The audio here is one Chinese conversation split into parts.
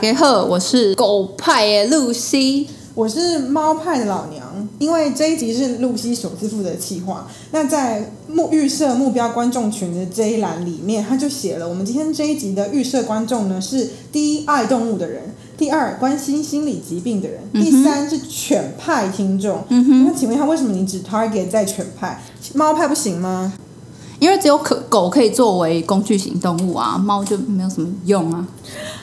大家好，我是狗派的露西。我是猫派的老娘，因为这一集是露西首次负责企划。那在目预设目标观众群的这一栏里面，他就写了，我们今天这一集的预设观众呢是第一爱动物的人，第二关心心理疾病的人，第三是犬派听众。那请问一下，为什么你只 target 在犬派，猫派不行吗？因为只有可狗可以作为工具型动物啊，猫就没有什么用啊。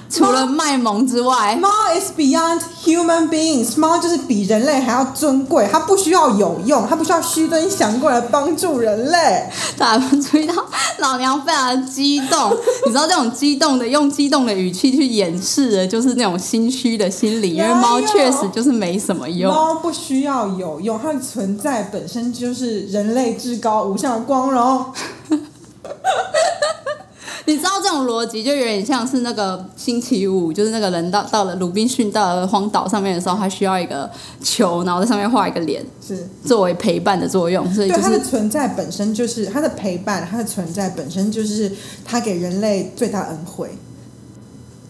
除了卖萌之外，猫 is beyond human beings。猫就是比人类还要尊贵，它不需要有用，它不需要虚尊降贵来帮助人类。大家注意到老娘非常激动，你知道这种激动的用激动的语气去掩饰的，就是那种心虚的心理。因为猫确实就是没什么用。猫不需要有用，它的存在本身就是人类至高无上的光荣。你知道这种逻辑就有点像是那个星期五，就是那个人到到了鲁滨逊到了荒岛上面的时候，他需要一个球，然后在上面画一个脸，是作为陪伴的作用。所以，它的存在本身就是它的陪伴，它的存在本身就是它给人类最大恩惠。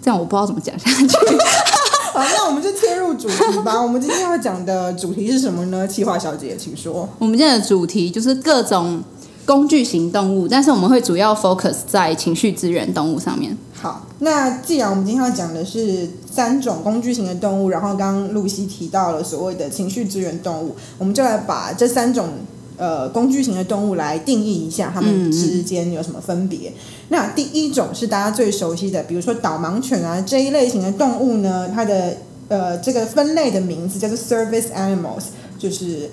这样我不知道怎么讲下去。好，那我们就切入主题吧。我们今天要讲的主题是什么呢？气化小姐，请说。我们今天的主题就是各种。工具型动物，但是我们会主要 focus 在情绪资源动物上面。好，那既然我们今天要讲的是三种工具型的动物，然后刚刚露西提到了所谓的情绪资源动物，我们就来把这三种呃工具型的动物来定义一下，它们之间有什么分别。那第一种是大家最熟悉的，比如说导盲犬啊这一类型的动物呢，它的呃这个分类的名字叫做 service animals，就是。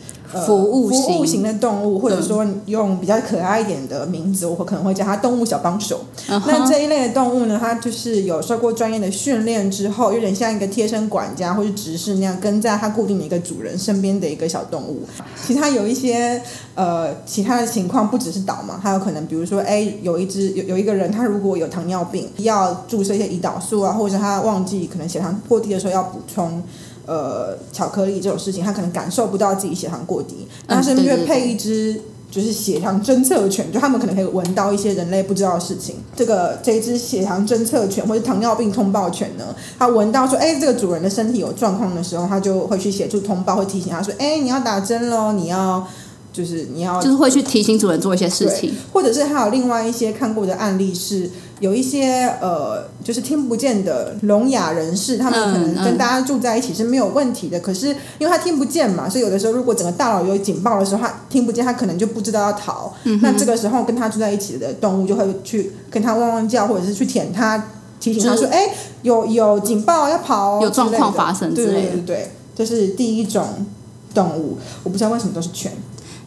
服务服务型的动物，或者说用比较可爱一点的名字，我可能会叫它动物小帮手。那这一类的动物呢，它就是有受过专业的训练之后，有点像一个贴身管家或者执事那样，跟在它固定的一个主人身边的一个小动物。其他有一些呃其他的情况，不只是导盲，还有可能比如说，哎，有一只有有一个人，他如果有糖尿病，要注射一些胰岛素啊，或者他忘记可能血糖过低的时候要补充。呃，巧克力这种事情，他可能感受不到自己血糖过低，那身边就会配一只就是血糖侦测犬，就他们可能可以闻到一些人类不知道的事情。这个这一只血糖侦测犬或者糖尿病通报犬呢，它闻到说，哎，这个主人的身体有状况的时候，它就会去协助通报，会提醒他说，哎，你要打针喽，你要。就是你要，就是会去提醒主人做一些事情，或者是还有另外一些看过的案例是，有一些呃，就是听不见的聋哑人士，他们可能跟大家住在一起是没有问题的，可是因为他听不见嘛，所以有的时候如果整个大脑有警报的时候，他听不见，他可能就不知道要逃。那这个时候跟他住在一起的动物就会去跟他汪汪叫，或者是去舔他，提醒他说：“哎，有有警报要跑，有状况发生。”对对对对，这是第一种动物。我不知道为什么都是犬。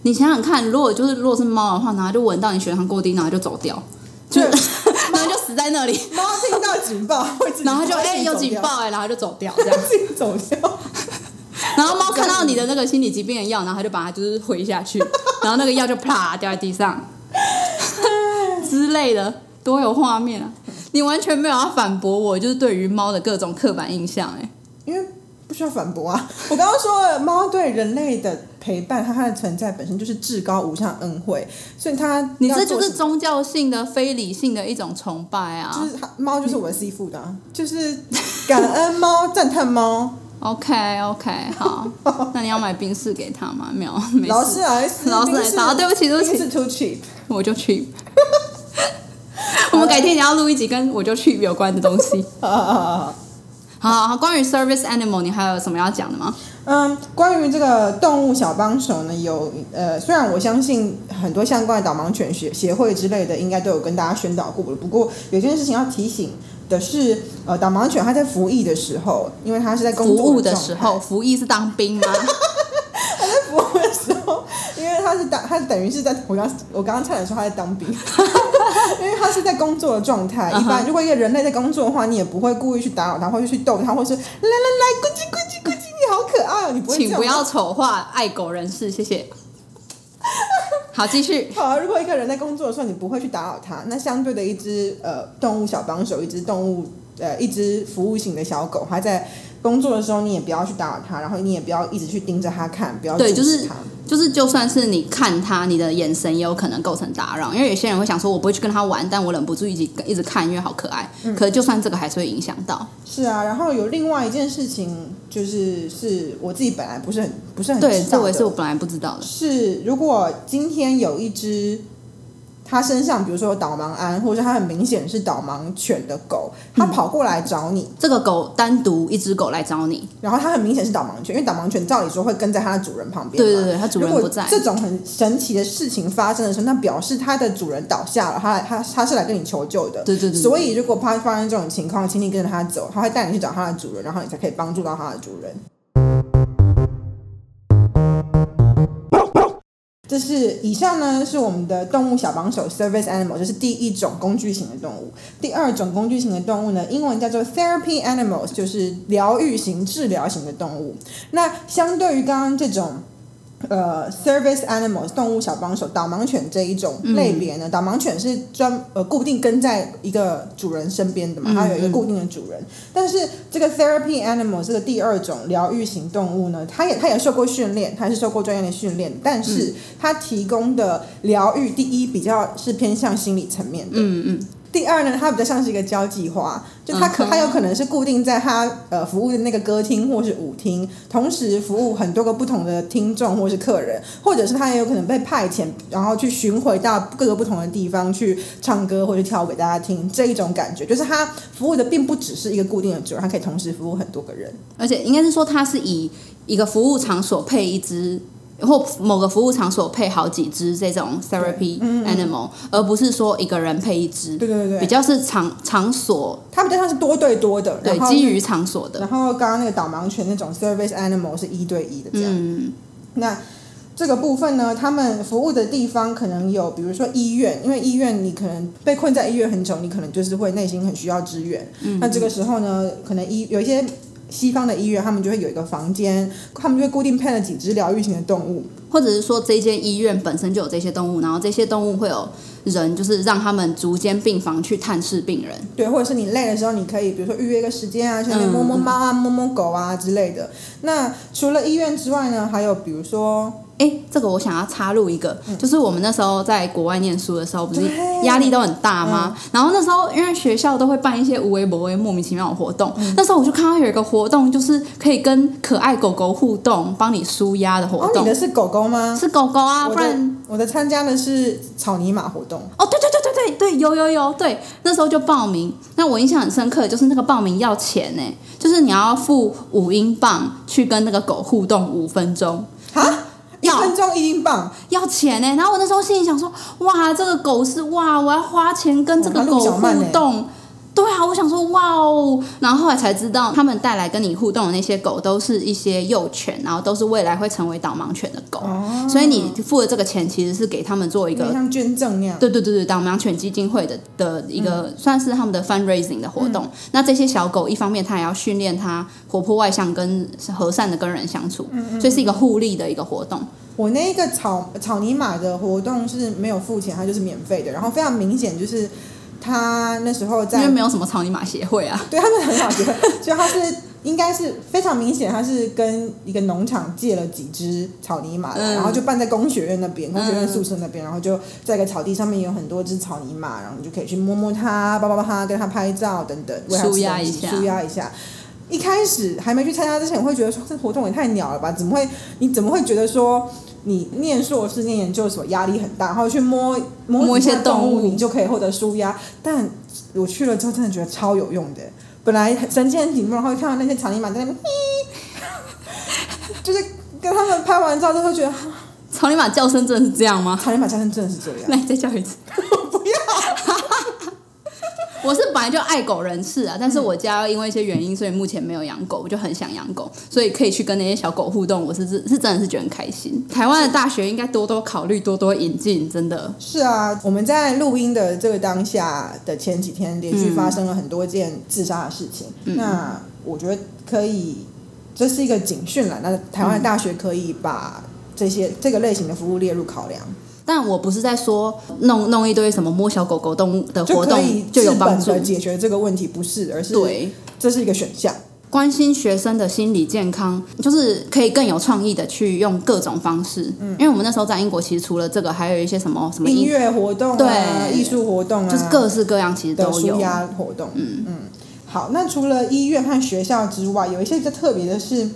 你想想看，如果就是如果是猫的话，然后就闻到你血糖过低，然后就走掉，就 然后就死在那里。猫听到警报，然后就哎有警报哎，然后就走掉，这样 自己走掉。然后猫看到你的那个心理疾病的药，然后它就把它就是回下去，然后那个药就啪掉在地上之类的，多有画面啊！你完全没有要反驳我，就是对于猫的各种刻板印象哎，因为。不需要反驳啊！我刚刚说了，猫对人类的陪伴，和它的存在本身就是至高无上恩惠，所以它你这就是宗教性的、非理性的一种崇拜啊！就是猫就是我的师傅的，就是感恩猫、赞叹猫。OK OK，好，那你要买冰室给他吗？没有，老师来，老师来，好，对不起，对不起，too cheap，我就 cheap。我们改天你要录一集跟我就 cheap 有关的东西。好，关于 service animal，你还有什么要讲的吗？嗯，关于这个动物小帮手呢，有呃，虽然我相信很多相关的导盲犬协协会之类的，应该都有跟大家宣导过了。不过有件事情要提醒的是，呃，导盲犬它在服役的时候，因为它是在工作的时候，服役是当兵吗？它在服务的时候，因为它是当，它等于是在我刚我刚刚差点说它在当兵。因为他是在工作的状态，一般如果一个人类在工作的话，你也不会故意去打扰他，或者去逗他，或是来来来，咕叽咕叽咕叽，你好可爱哦！你不会请不要丑化爱狗人士，谢谢。好，继续。好，如果一个人在工作的时候，你不会去打扰他，那相对的一只呃动物小帮手，一只动物呃一只服务型的小狗，它在工作的时候，你也不要去打扰它，然后你也不要一直去盯着它看，不要对，就是就是就算是你看他，你的眼神也有可能构成打扰，因为有些人会想说，我不会去跟他玩，但我忍不住一直一直看，因为好可爱。可是就算这个还是会影响到。是啊，然后有另外一件事情，就是是我自己本来不是很不是很对，知道的这我也是我本来不知道的。是如果今天有一只。它身上，比如说有导盲鞍，或者是它很明显是导盲犬的狗，它跑过来找你，这个狗单独一只狗来找你，然后它很明显是导盲犬，因为导盲犬照理说会跟在它的主人旁边嘛。对对对，它主人不在。这种很神奇的事情发生的时候，那表示它的主人倒下了，它它它是来跟你求救的。对对对。所以如果怕发生这种情况，请你跟着它走，它会带你去找它的主人，然后你才可以帮助到它的主人。这是以上呢，是我们的动物小帮手 service animal，这是第一种工具型的动物。第二种工具型的动物呢，英文叫做 therapy animals，就是疗愈型、治疗型的动物。那相对于刚刚这种。呃，service animals 动物小帮手导盲犬这一种类别呢，导盲犬是专呃固定跟在一个主人身边的嘛，它有一个固定的主人。但是这个 therapy animal 这个第二种疗愈型动物呢，它也它也受过训练，它是受过专业的训练，但是它提供的疗愈，第一比较是偏向心理层面的。嗯嗯。第二呢，它比较像是一个交际花，就它可它有可能是固定在它呃服务的那个歌厅或是舞厅，同时服务很多个不同的听众或是客人，或者是它也有可能被派遣，然后去巡回到各个不同的地方去唱歌或者跳舞给大家听，这一种感觉，就是它服务的并不只是一个固定的主人，它可以同时服务很多个人，而且应该是说它是以一个服务场所配一只。或某个服务场所配好几只这种 therapy animal，而不是说一个人配一只。对对对，比较是场场所，它比较像是多对多的，对，基于场所的。然后刚刚那个导盲犬那种 service animal 是一对一的这样。嗯，那这个部分呢，他们服务的地方可能有，比如说医院，因为医院你可能被困在医院很久，你可能就是会内心很需要支援。嗯，那这个时候呢，可能医有一些。西方的医院，他们就会有一个房间，他们就会固定配了几只疗愈型的动物，或者是说这间医院本身就有这些动物，然后这些动物会有人，就是让他们逐间病房去探视病人。对，或者是你累的时候，你可以比如说预约一个时间啊，去那边摸摸猫啊、摸摸狗啊之类的。那除了医院之外呢，还有比如说。哎，这个我想要插入一个，就是我们那时候在国外念书的时候，不是压力都很大吗？然后那时候因为学校都会办一些无微不微、莫名其妙的活动，那时候我就看到有一个活动，就是可以跟可爱狗狗互动，帮你舒压的活动。你的是狗狗吗？是狗狗啊，不然我的参加的是草泥马活动。哦，对对对对对对，有有有，对，那时候就报名。那我印象很深刻，就是那个报名要钱呢，就是你要付五英镑去跟那个狗互动五分钟啊。一分钟一英镑。要钱呢，然后我那时候心里想说，哇，这个狗是哇，我要花钱跟这个狗互动。对啊，我想说哇哦，然后后来才知道，他们带来跟你互动的那些狗都是一些幼犬，然后都是未来会成为导盲犬的狗，所以你付的这个钱其实是给他们做一个像捐赠那样。对对对对，导盲犬基金会的的一个算是他们的 fundraising 的活动。那这些小狗一方面它也要训练它活泼外向跟和善的跟人相处，所以是一个互利的一个活动。我那个草草泥马的活动是没有付钱，它就是免费的，然后非常明显就是。他那时候在，因为没有什么草泥马协会啊，对他们很好协会，就他是应该是非常明显，他是跟一个农场借了几只草泥马，然后就办在工学院那边，工学院宿舍那边，然后就在一个草地上面有很多只草泥马，然后你就可以去摸摸它，抱抱它，跟它拍照等等，舒压一下，舒压一下。一开始还没去参加之前，我会觉得说这活动也太鸟了吧？怎么会？你怎么会觉得说？你念硕士、念研究所压力很大，然后去摸摸一些动物，你就可以获得舒压。但我去了之后，真的觉得超有用的。本来神经很紧绷，然后看到那些草泥马在那边，就是跟他们拍完照之后，觉得草泥马叫声真的是这样吗？草泥马叫声真的是这样。来，再叫一次。不要。我是本来就爱狗人士啊，但是我家因为一些原因，所以目前没有养狗，我就很想养狗，所以可以去跟那些小狗互动，我是是是真的是觉得很开心。台湾的大学应该多多考虑，多多引进，真的是啊。我们在录音的这个当下的前几天，连续发生了很多件自杀的事情。那我觉得可以，这是一个警讯了。那台湾的大学可以把这些这个类型的服务列入考量。但我不是在说弄弄一堆什么摸小狗狗动物的活动就有帮助解决这个问题，不是，而是对，这是一个选项。关心学生的心理健康，就是可以更有创意的去用各种方式。嗯，因为我们那时候在英国，其实除了这个，还有一些什么什么音乐活动、对艺术活动啊，就是各式各样，其实都有舒。压活动。嗯嗯。好，那除了医院和学校之外，有一些比较特别的是，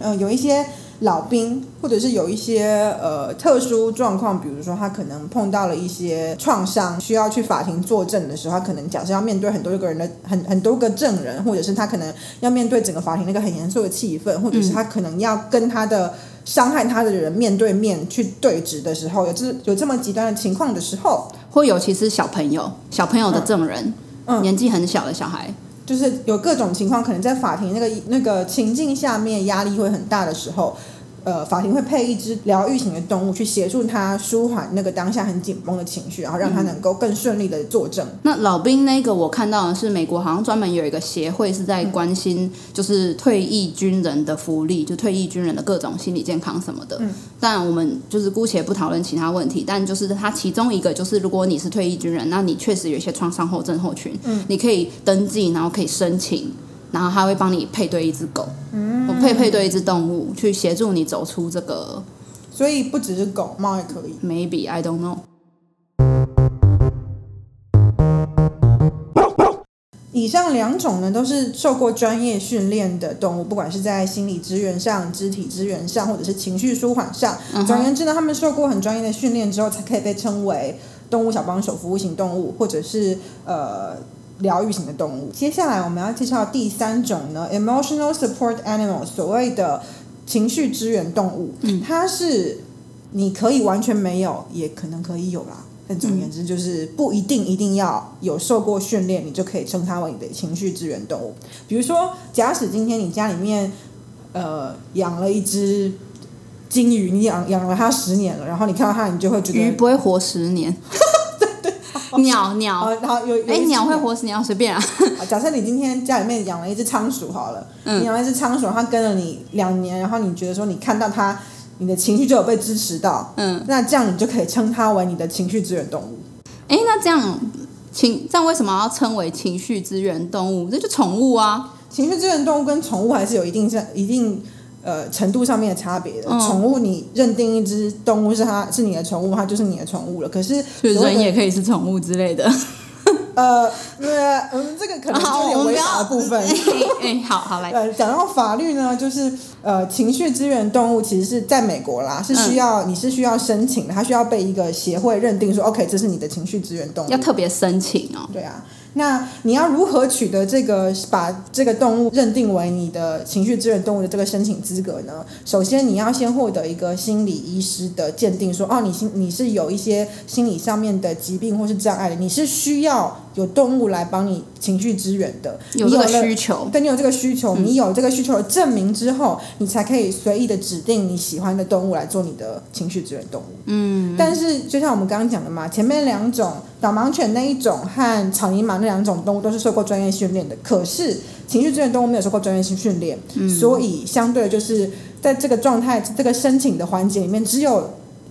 嗯、有一些老兵，或者是有一些呃特殊状况，比如说他可能碰到了一些创伤，需要去法庭作证的时候，他可能假设要面对很多个人的很很多个证人，或者是他可能要面对整个法庭那个很严肃的气氛，或者是他可能要跟他的伤害他的人面对面去对质的时候，有这有这么极端的情况的时候，或尤其是小朋友，小朋友的证人，嗯。年纪很小的小孩，就是有各种情况，可能在法庭那个那个情境下面压力会很大的时候，呃，法庭会配一只疗愈型的动物去协助他舒缓那个当下很紧绷的情绪，然后让他能够更顺利的作证。那老兵那个我看到的是美国好像专门有一个协会是在关心就是退役军人的福利，就退役军人的各种心理健康什么的。嗯但我们就是姑且不讨论其他问题，但就是他其中一个就是如果你是退役军人，那你确实有一些创伤后症候群，嗯你可以登记，然后可以申请。然后他会帮你配对一只狗，嗯，配配对一只动物，去协助你走出这个所以不只是狗，猫也可以。maybe I don't know。以上两种呢，都是受过专业训练的动物，不管是在心理支援上、肢体支援上，或者是情绪舒缓上。嗯总而言之呢，他们受过很专业的训练之后，才可以被称为动物小帮手、服务型动物，或者是呃疗愈型的动物。接下来我们要介绍第三种呢，emotional support animals，所谓的情绪支援动物。嗯它是你可以完全没有，也可能可以有啦。但总而言之，就是不一定一定要有受过训练，你就可以称它为你的情绪支援动物。比如说，假使今天你家里面呃养了一只金鱼，你养养了它十年了，然后你看到它，你就会觉得鱼不会活十年，鸟鸟，呃，然后有有哎、鸟会活死鸟，随便啊。啊 假设你今天家里面养了一只仓鼠好了，嗯你养了一只仓鼠，它跟了你两年，然后你觉得说你看到它，你的情绪就有被支持到，嗯，那这样你就可以称它为你的情绪支援动物。哎、那这样情这样为什么要称为情绪资源动物？这就宠物啊。情绪支援动物跟宠物还是有一定上一定呃程度上面的差别的。嗯宠物你认定一只动物是它是你的宠物，它就是你的宠物了。可是人也可以是宠物之类的。呃呃嗯，这个可能好，有点违法的部分。哎、哎好好来，呃，讲到法律呢，就是呃，情绪支援动物其实是在美国啦，是需要、你是需要申请的，它需要被一个协会认定说，OK，这是你的情绪支援动物。要特别申请哦。对啊，那你要如何取得这个把这个动物认定为你的情绪支援动物的这个申请资格呢？首先，你要先获得一个心理医师的鉴定说，哦，你心你是有一些心理上面的疾病或是障碍的，你是需要有动物来帮你情绪支援的，有这个需求，对你有这个需求，你有这个需求的证明之后，你才可以随意的指定你喜欢的动物来做你的情绪支援动物。嗯，但是就像我们刚刚讲的嘛，前面两种导盲犬那一种和草泥马那两种动物都是受过专业训练的，可是情绪支援动物没有受过专业训练，所以相对的就是在这个状态、这个申请的环节里面，只有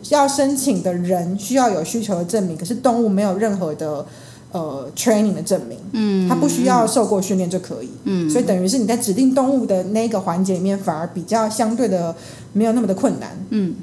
要申请的人需要有需求的证明，可是动物没有任何的。呃，training 的证明，嗯，它不需要受过训练就可以，嗯，所以等于是你在指定动物的那个环节里面，反而比较相对的没有那么的困难，嗯，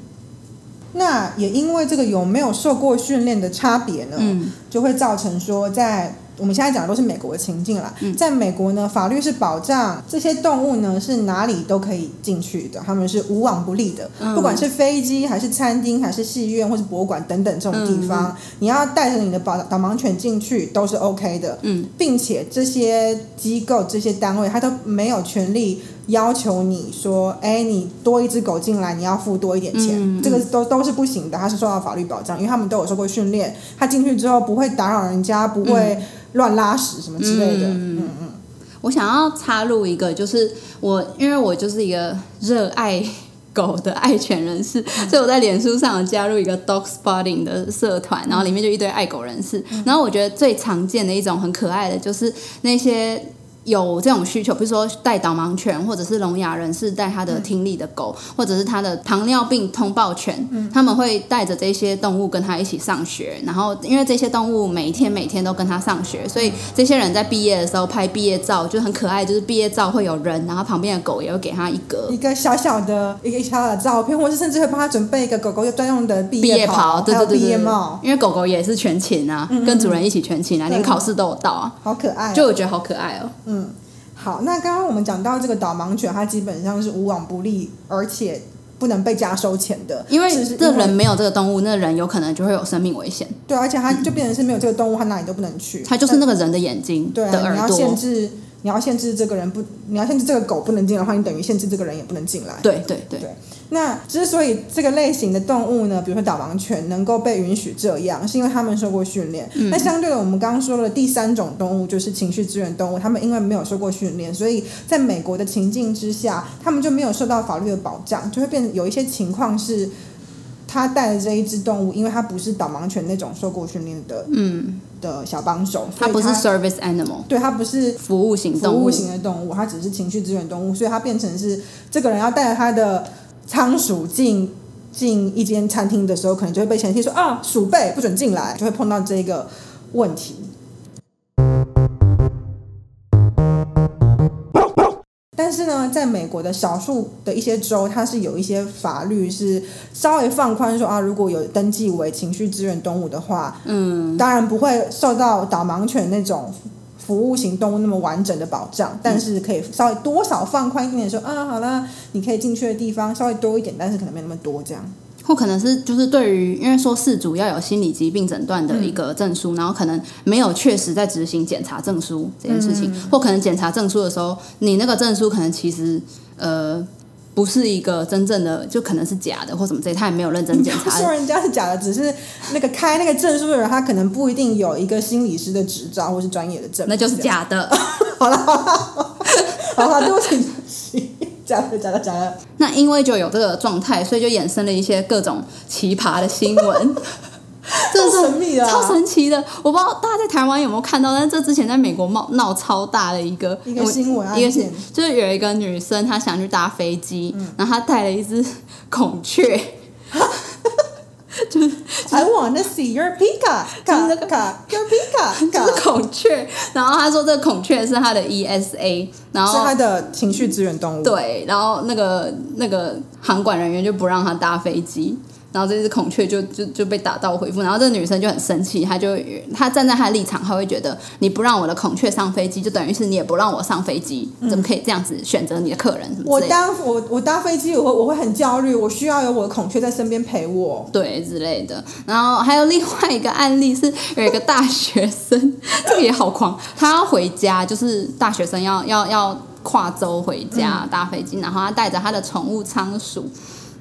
那也因为这个有没有受过训练的差别呢，嗯。就会造成说在。我们现在讲的都是美国的情境啦，在美国呢，法律是保障这些动物呢是哪里都可以进去的，他们是无往不利的，不管是飞机还是餐厅还是戏院或是博物馆等等这种地方，你要带着你的导导盲犬进去都是 OK 的，嗯，并且这些机构这些单位它都没有权利要求你说，哎，你多一只狗进来，你要付多一点钱，这个都都是不行的，它是受到法律保障，因为他们都有受过训练，它进去之后不会打扰人家，不会乱拉屎什么之类的，嗯嗯我想要插入一个，就是我因为我就是一个热爱狗的爱犬人士，所以我在脸书上有加入一个 dog spotting 的社团，然后里面就一堆爱狗人士。然后我觉得最常见的一种很可爱的，就是那些有这种需求，比如说带导盲犬，或者是聋哑人士带他的听力的狗，或者是他的糖尿病通报犬，嗯。他们会带着这些动物跟他一起上学。然后，因为这些动物每一天每天都跟他上学，所以这些人在毕业的时候拍毕业照就很可爱，就是毕业照会有人，然后旁边的狗也会给他一格一个小小的一个小小的照片，或是甚至会帮他准备一个狗狗专用的毕毕业袍，对对对毕业帽，因为狗狗也是全勤啊，跟主人一起全勤啊，连考试都有到啊，好可爱，就我觉得好可爱哦。嗯。好，那刚刚我们讲到这个导盲犬，它基本上是无往不利，而且不能被加收钱的，因为这人没有这个动物，那人有可能就会有生命危险。对，而且它就变成是没有这个动物，它哪里都不能去。它就是那个人的眼睛，对，的耳朵。你要限制，你要限制这个人不，你要限制这个狗不能进来的话，你等于限制这个人也不能进来。对对对。那之所以这个类型的动物呢，比如说导盲犬能够被允许这样，是因为他们受过训练。那相对的，我们刚刚说的第三种动物就是情绪资源动物，他们因为没有受过训练，所以在美国的情境之下，他们就没有受到法律的保障，就会变有一些情况是，他带的这一只动物，因为它不是导盲犬那种受过训练的，嗯，的小帮手，它不是 service animal，对，它不是服务型服务型的动物，它只是情绪资源动物，所以它变成是这个人要带着他的。仓鼠进进一间餐厅的时候，可能就会被前妻说啊，鼠辈不准进来，就会碰到这个问题。但是呢，在美国的少数的一些州，它是有一些法律是稍微放宽，说啊，如果有登记为情绪资源动物的话，嗯，当然不会受到导盲犬那种。服务型动物那么完整的保障，但是可以稍微多少放宽一点点，说啊，好了，你可以进去的地方稍微多一点，但是可能没那么多这样。或可能是就是对于，因为说事主要有心理疾病诊断的一个证书，然后可能没有确实在执行检查证书这件事情，或可能检查证书的时候，你那个证书可能其实呃。不是一个真正的，就可能是假的或什么之类，他也没有认真检查。说人家是假的，只是那个开那个证书的人，他可能不一定有一个心理师的执照或是专业的证。那就是假的。好了好了，好了，对不起，假的假的假的。那因为就有这个状态，所以就衍生了一些各种奇葩的新闻。这是神秘啊，超神奇的！我不知道大家在台湾有没有看到，但是这之前在美国闹闹超大的一个一个新闻案件，就是有一个女生她想去搭飞机，然后她带了一只孔雀，就是 I want to see your pika，就是那个 your pika，就是孔雀。然后她说这个孔雀是她的 ESA，然后是她的情绪资源动物。对，然后那个那个航管人员就不让她搭飞机。然后这只孔雀就就就被打道回复，然后这个女生就很生气，她就她站在她的立场，她会觉得你不让我的孔雀上飞机，就等于是你也不让我上飞机，怎么可以这样子选择你的客人？我搭我我搭飞机，我我会很焦虑，我需要有我的孔雀在身边陪我，对之类的。然后还有另外一个案例是有一个大学生，这个也好狂，他要回家，就是大学生要要要跨州回家搭飞机，然后他带着他的宠物仓鼠。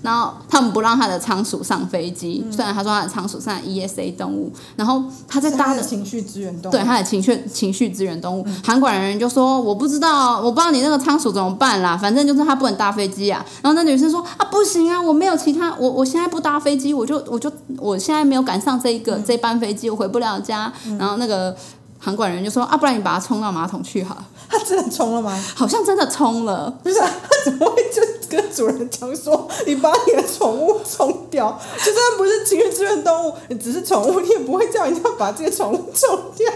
然后他们不让他的仓鼠上飞机，虽然他说他的仓鼠是 ESA 动物，然后他在搭的情绪资源动物，对他的情绪情绪资源动物，韩管人员就说我不知道，我不知道你那个仓鼠怎么办啦，反正就是他不能搭飞机啊。然后那女生说啊不行啊，我没有其他，我我现在不搭飞机，我就我就我现在没有赶上这一个这班飞机，我回不了家。然后那个。航管人就说啊，不然你把它冲到马桶去好。他真的冲了吗？好像真的冲了。不是，他怎么会就跟主人讲说，你把你的宠物冲掉？就算不是情绪支援动物，你只是宠物，你也不会叫人家把这个宠物冲掉。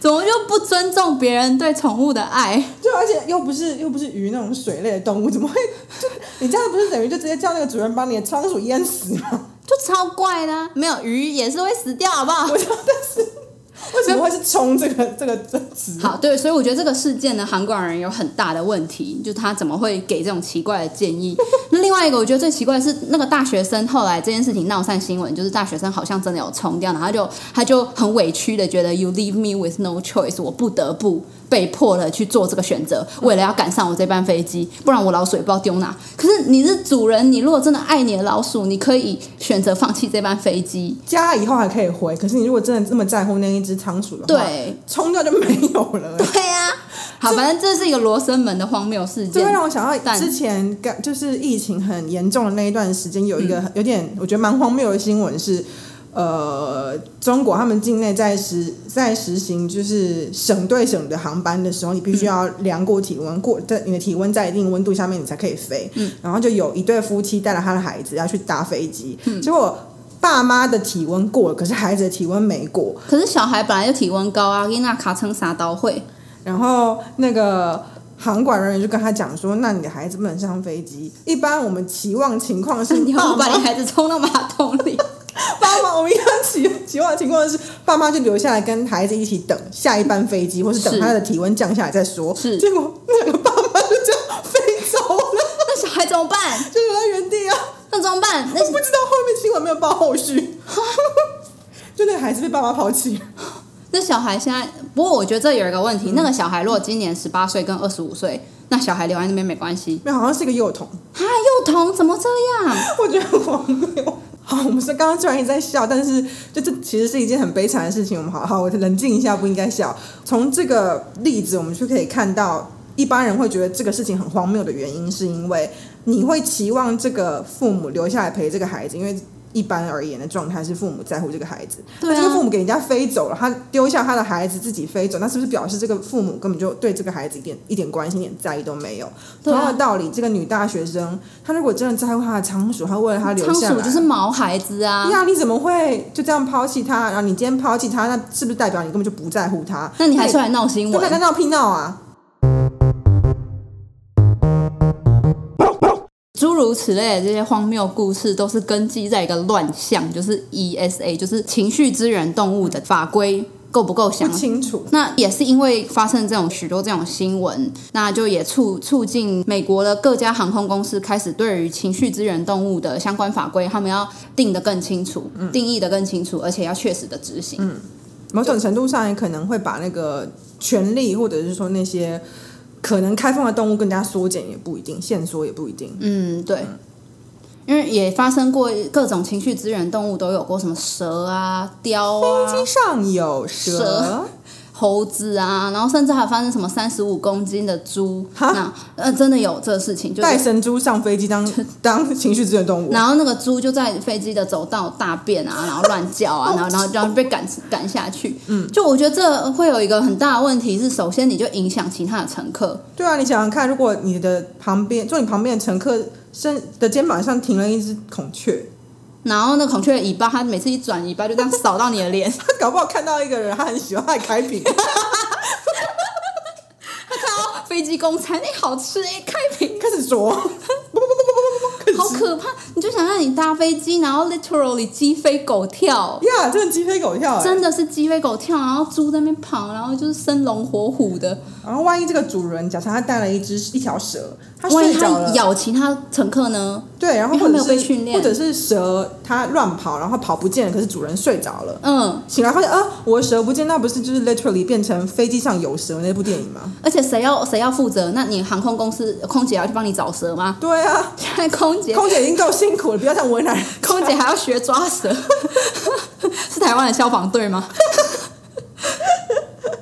怎么又不尊重别人对宠物的爱？就而且又不是又不是鱼那种水类的动物，怎么会？就你这样不是等于就直接叫那个主人把你的仓鼠淹死吗？就超怪的，没有鱼也是会死掉，好不好？我但是。为什么会是冲这个 这个这词？好，对，所以我觉得这个事件呢，韩国人有很大的问题，就他怎么会给这种奇怪的建议？那另外一个，我觉得最奇怪的是，那个大学生后来这件事情闹上新闻，就是大学生好像真的有冲掉，然后就他就很委屈的觉得，You leave me with no choice，我不得不。被迫了去做这个选择，为了要赶上我这班飞机，不然我老鼠也不知道丢哪。可是你是主人，你如果真的爱你的老鼠，你可以选择放弃这班飞机，家以后还可以回。可是你如果真的这么在乎那一只仓鼠的话，对，冲掉就没有了。对呀，好，反正这是一个罗生门的荒谬事件。这会让我想到之前，就是疫情很严重的那一段时间，有一个有点我觉得蛮荒谬的新闻是。呃，中国他们境内在实在实行就是省对省的航班的时候，你必须要量过体温，过在你的体温在一定温度下面，你才可以飞。嗯然后就有一对夫妻带了他的孩子要去搭飞机，结果爸妈的体温过了，可是孩子的体温没过。可是小孩本来就体温高啊，因那卡称啥都会，然后那个航管人员就跟他讲说：“那你的孩子不能上飞机。一般我们期望情况是 你要爸妈把你孩子冲到马桶里。爸妈，我们一般的情况是，爸妈就留下来跟孩子一起等下一班飞机，或是等他的体温降下来再说。是结果那两个爸妈就这样飞走了，那小孩怎么办？就留在原地啊！那怎么办？那我不知道后面新闻没有报后续，就那个孩子被爸妈抛弃。那小孩现在，不过我觉得这有一个问题，那个小孩如果今年十八岁跟二十五岁，那小孩留在那边没关系。那好像是一个幼童，啊，幼童怎么这样？我觉得很荒谬。好，我们是刚刚虽然一直在笑，但是就这其实是一件很悲惨的事情。我们好好，我冷静一下，不应该笑。从这个例子，我们就可以看到，一般人会觉得这个事情很荒谬的原因，是因为你会期望这个父母留下来陪这个孩子，因为一般而言的状态是父母在乎这个孩子。对啊那这个父母给人家飞走了，他丢下他的孩子自己飞走，那是不是表示这个父母根本就对这个孩子一点一点关心、一点在意都没有？啊同样的道理，这个女大学生，她如果真的在乎她的仓鼠，她为了她留下来，鼠就是毛孩子啊。呀，你怎么会就这样抛弃他？然后你今天抛弃他，那是不是代表你根本就不在乎他？那你还出来闹新闻对，？在闹屁闹啊！诸如此类的这些荒谬故事，都是根基在一个乱象，就是 ESA，就是情绪支援动物的法规够不够详清楚。那也是因为发生这种许多这种新闻，那就也促促进美国的各家航空公司开始对于情绪资源动物的相关法规，他们要定得更清楚，定义得更清楚，而且要确实的执行。嗯某种程度上也可能会把那个权利，或者是说那些可能开放的动物更加缩减，也不一定，限缩也不一定。嗯，对。因为也发生过各种情绪资源动物都有过，什么蛇啊、雕啊、机上有蛇，蛇 猴子啊，然后甚至还发生什么三十五公斤的猪，哈那呃真的有这个事情，就是带神猪上飞机当 当情绪支援动物。然后那个猪就在飞机的走道大便啊，然后乱叫啊，然后然后然后被赶赶下去。嗯，就我觉得这会有一个很大的问题是，首先你就影响其他的乘客，对啊，你想想看，如果你的旁边坐你旁边的乘客身的肩膀上停了一只孔雀，然后那孔雀的尾巴，它每次一转尾巴就这样扫到你的脸，他 搞不好看到一个人，他很喜欢，他还开屏。飞机公餐，哎、好吃哎、开屏，开始啄，好可怕！你就想让你搭飞机，然后 literally 鸡飞狗跳。呀，真的鸡飞狗跳、欸，真的是鸡飞狗跳，然后猪在那边跑，然后就是生龙活虎的。然后万一这个主人，假设他带了一只一条蛇，他万一它睡着了，咬其他乘客呢？对，然后或者是被训练或者是蛇它乱跑，然后跑不见了，可是主人睡着了，嗯，醒来发现啊，我的蛇不见，那不是就是 literally 变成飞机上有蛇那部电影吗？而且谁要谁要负责？那你航空公司空姐要去帮你找蛇吗？对啊，现 在空姐空姐已经够辛苦了，不要这样为难。空姐还要学抓蛇，是台湾的消防队吗？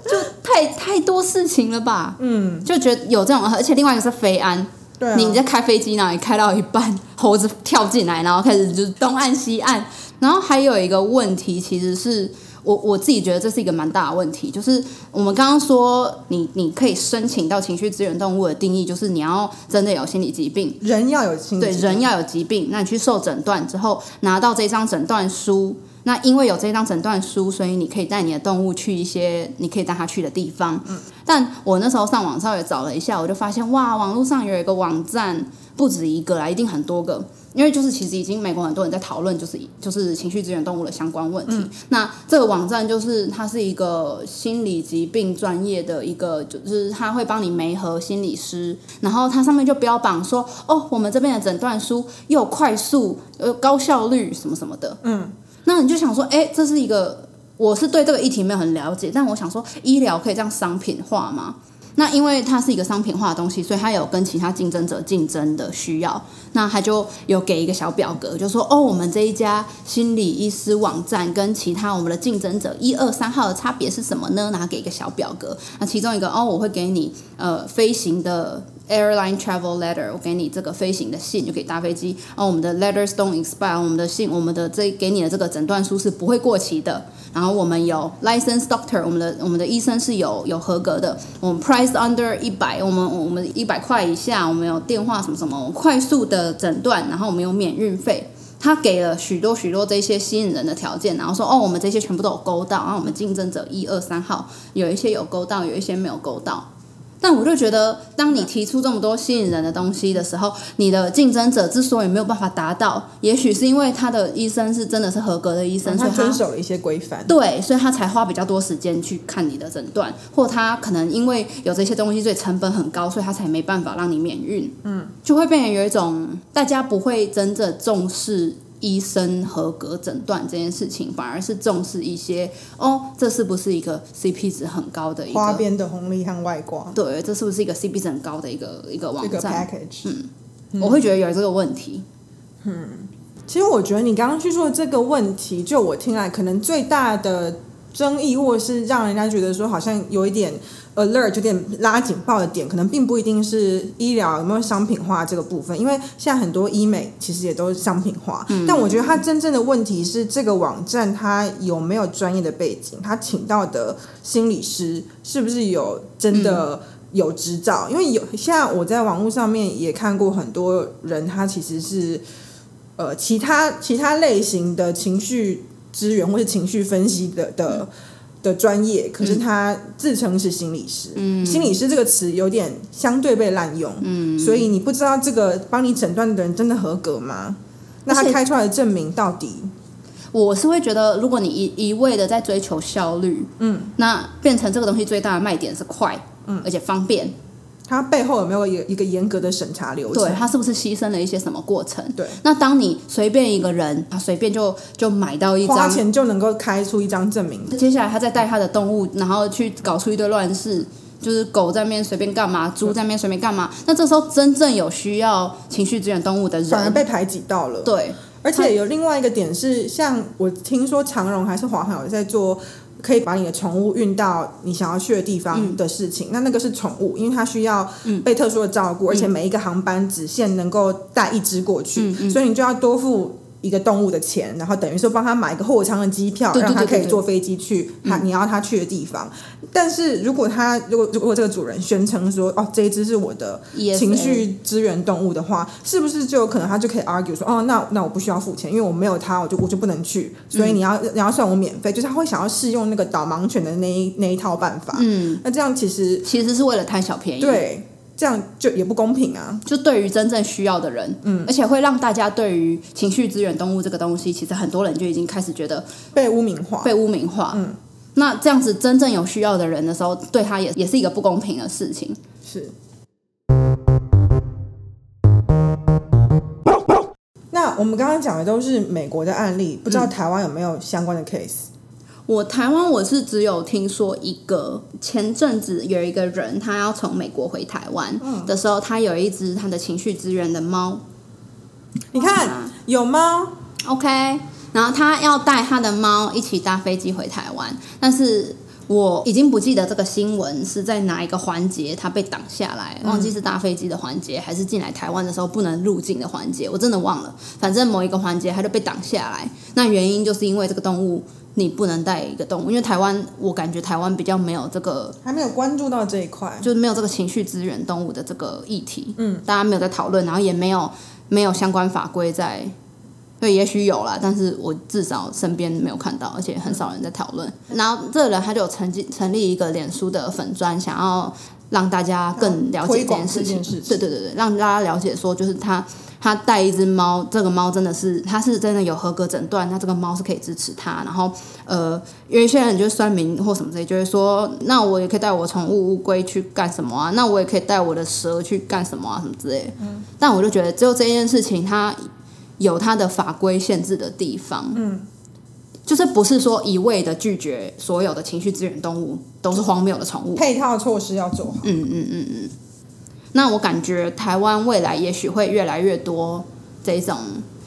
就太太多事情了吧？嗯，就觉得有这种，而且另外一个是飞安，对啊，你在开飞机呢，你开到一半，猴子跳进来，然后开始就是东岸西按。然后还有一个问题，其实是我我自己觉得这是一个蛮大的问题，就是我们刚刚说你你可以申请到情绪资源动物的定义，就是你要真的有心理疾病，人要有心理对，疾病人要有疾病，那你去受诊断之后拿到这张诊断书，那因为有这张诊断书，所以你可以带你的动物去一些你可以带它去的地方。嗯，但我那时候上网稍微找了一下，我就发现哇，网络上有一个网站不止一个啦，一定很多个。因为就是其实已经美国很多人在讨论，就是就是情绪资源动物的相关问题。那这个网站就是它是一个心理疾病专业的一个，就是它会帮你媒合心理师，然后它上面就标榜说，哦，我们这边的诊断书又快速呃高效率什么什么的。嗯，那你就想说，哎，这是一个我是对这个议题没有很了解，但我想说，医疗可以这样商品化吗？那因为它是一个商品化的东西，所以它有跟其他竞争者竞争的需要。那他就有给一个小表格，就说哦，我们这一家心理医师网站跟其他我们的竞争者一二三号的差别是什么呢？然后给一个小表格。那其中一个哦，我会给你呃飞行的 airline travel letter，我给你这个飞行的信，就可以搭飞机。哦，我们的 letters don't expire，我们的信，我们的这给你的这个诊断书是不会过期的。然后我们有 licensed doctor，我们的我们的医生是有有合格的。我们 price under 一百，我们我们一百块以下，我们有电话什么什么快速的诊断，然后我们有免运费。他给了许多许多这些吸引人的条件，然后说哦，我们这些全部都有勾到，然后我们竞争者一二三号有一些有勾到，有一些没有勾到。但我就觉得，当你提出这么多吸引人的东西的时候，你的竞争者之所以没有办法达到，也许是因为他的医生是真的是合格的医生，所以他遵守了一些规范。对，所以他才花比较多时间去看你的诊断，或他可能因为有这些东西，所以成本很高，所以他才没办法让你免运。嗯，就会变成有一种大家不会真正重视。医生合格诊断这件事情，反而是重视一些哦，这是不是一个 CP 值很高的一个花边的红利和外挂？对，这是不是一个 CP 值很高的一个一个网站？嗯，我会觉得有这个问题。嗯，其实我觉得你刚刚去说的这个问题，就我听来，可能最大的争议，或者是让人家觉得说好像有一点。alert 有点拉警报的点，可能并不一定是医疗有没有商品化这个部分，因为现在很多医美其实也都是商品化。但我觉得它真正的问题是，这个网站它有没有专业的背景，它请到的心理师是不是有真的有执照？因为有现在我在网络上面也看过很多人，他其实是呃其他其他类型的情绪资源或是情绪分析的的。的专业，可是他自称是心理师。嗯，心理师这个词有点相对被滥用。嗯，所以你不知道这个帮你诊断的人真的合格吗？那他开出来的证明到底？我是会觉得，如果你一一味的在追求效率，嗯，那变成这个东西最大的卖点是快，嗯，而且方便。它背后有没有一个一个严格的审查流程？对，它是不是牺牲了一些什么过程？对。那当你随便一个人，他随便就就买到一张，花钱就能够开出一张证明。接下来他再带他的动物，然后去搞出一堆乱事，就是狗在那边随便干嘛，猪在那边随便干嘛。那这时候真正有需要情绪支援动物的人，反而被排挤到了。对。而且有另外一个点是，像我听说长荣还是华航有在做。可以把你的宠物运到你想要去的地方的事情，那那个是宠物，因为它需要被特殊的照顾，而且每一个航班只限能够带一只过去，所以你就要多付。一个动物的钱，然后等于说帮他买一个货舱的机票，让他可以坐飞机去他你要他去的地方。但是如果他如果如果这个主人宣称说哦这一只是我的情绪资源动物的话，是不是就有可能他就可以 argue 说哦那那我不需要付钱，因为我没有他我就我就不能去，所以你要你要算我免费，就是他会想要试用那个导盲犬的那一那一套办法。嗯，那这样其实其实是为了贪小便宜。对。这样就也不公平啊！就对于真正需要的人，嗯，而且会让大家对于情绪资源动物这个东西，其实很多人就已经开始觉得被污名化，被污名化。嗯，那这样子真正有需要的人的时候，对他也也是一个不公平的事情。是。那我们刚刚讲的都是美国的案例，不知道台湾有没有相关的 case？我台湾我是只有听说一个，前阵子有一个人他要从美国回台湾的时候，他有一只他的情绪资源的猫。你看有猫，OK，然后他要带他的猫一起搭飞机回台湾，但是我已经不记得这个新闻是在哪一个环节他被挡下来，忘记是搭飞机的环节还是进来台湾的时候不能入境的环节，我真的忘了。反正某一个环节他就被挡下来，那原因就是因为这个动物。你不能带一个动物，因为台湾我感觉台湾比较没有这个，还没有关注到这一块，就是没有这个情绪资源动物的这个议题，嗯，大家没有在讨论，然后也没有没有相关法规在，对，也许有啦，但是我至少身边没有看到，而且很少人在讨论。然后这个人他就成立成立一个脸书的粉砖，想要让大家更了解这件事情，对对对对，让大家了解说就是他。他带一只猫，这个猫真的是，他是真的有合格诊断，那这个猫是可以支持他。然后，呃，有一些人就算命或什么之类，就会说，那我也可以带我宠物乌龟去干什么啊？那我也可以带我的蛇去干什么啊？什么之类。嗯。但我就觉得，只有这件事情，它有它的法规限制的地方。嗯。就是不是说一味的拒绝所有的情绪资源动物都是荒谬的宠物。配套措施要做好。嗯嗯嗯嗯。那我感觉台湾未来也许会越来越多这种，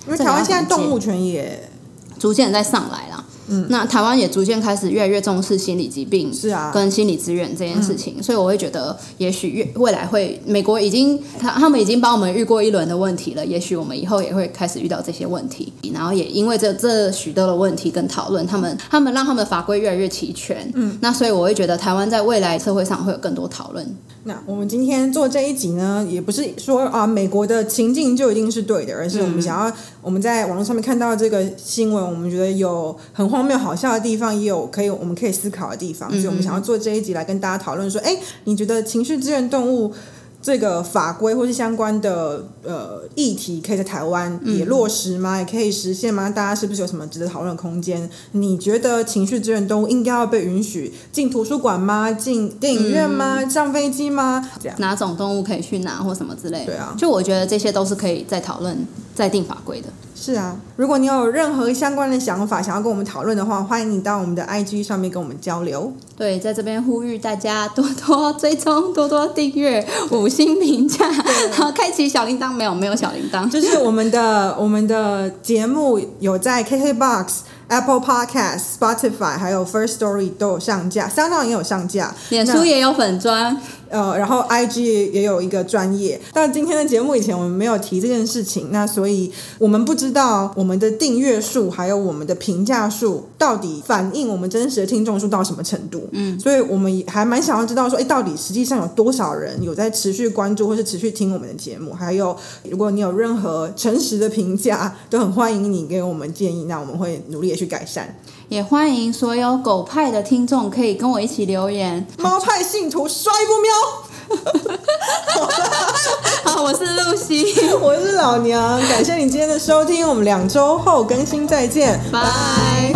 因为台湾现在动物权也逐渐在上来了。嗯，那台湾也逐渐开始越来越重视心理疾病，是啊，跟心理资源这件事情，所以我会觉得，也许越未来会，美国已经他他们已经帮我们遇过一轮的问题了，也许我们以后也会开始遇到这些问题，然后也因为这这许多的问题跟讨论，他们他们让他们的法规越来越齐全，嗯，那所以我会觉得台湾在未来社会上会有更多讨论。那我们今天做这一集呢，也不是说啊美国的情境就一定是对的，而是我们想要我们在网络上面看到这个新闻，我们觉得有很荒谬好笑的地方，也有可以我们可以思考的地方，所以我们想要做这一集来跟大家讨论说，哎，你觉得情绪资源动物？这个法规或是相关的呃议题，可以在台湾也落实吗？也可以实现吗？大家是不是有什么值得讨论的空间？你觉得情绪资源动物应该要被允许进图书馆吗？进电影院吗？上飞机吗？这样哪种动物可以去哪或什么之类？对啊，就我觉得这些都是可以再讨论、再定法规的。是啊，如果你有任何相关的想法，想要跟我们讨论的话，欢迎你到我们的 IG 上面跟我们交流。对，在这边呼吁大家多多追踪、多多订阅、五星评价，好，开启小铃铛。没有，没有小铃铛，就是我们的我们的节目有在 KKBOX、Apple Podcast、Spotify 还有 First Story 都有上架，三档也有上架，脸书也有粉砖。呃，然后 I G 也有一个专业，但今天的节目以前我们没有提这件事情，那所以我们不知道我们的订阅数还有我们的评价数到底反映我们真实的听众数到什么程度。嗯，所以我们还蛮想要知道说，哎，到底实际上有多少人有在持续关注或是持续听我们的节目？还有，如果你有任何诚实的评价，都很欢迎你给我们建议，那我们会努力的去改善。也欢迎所有狗派的听众可以跟我一起留言。猫派信徒摔不喵。好，我是露西，我是老娘，感谢你今天的收听，我们两周后更新再见，拜。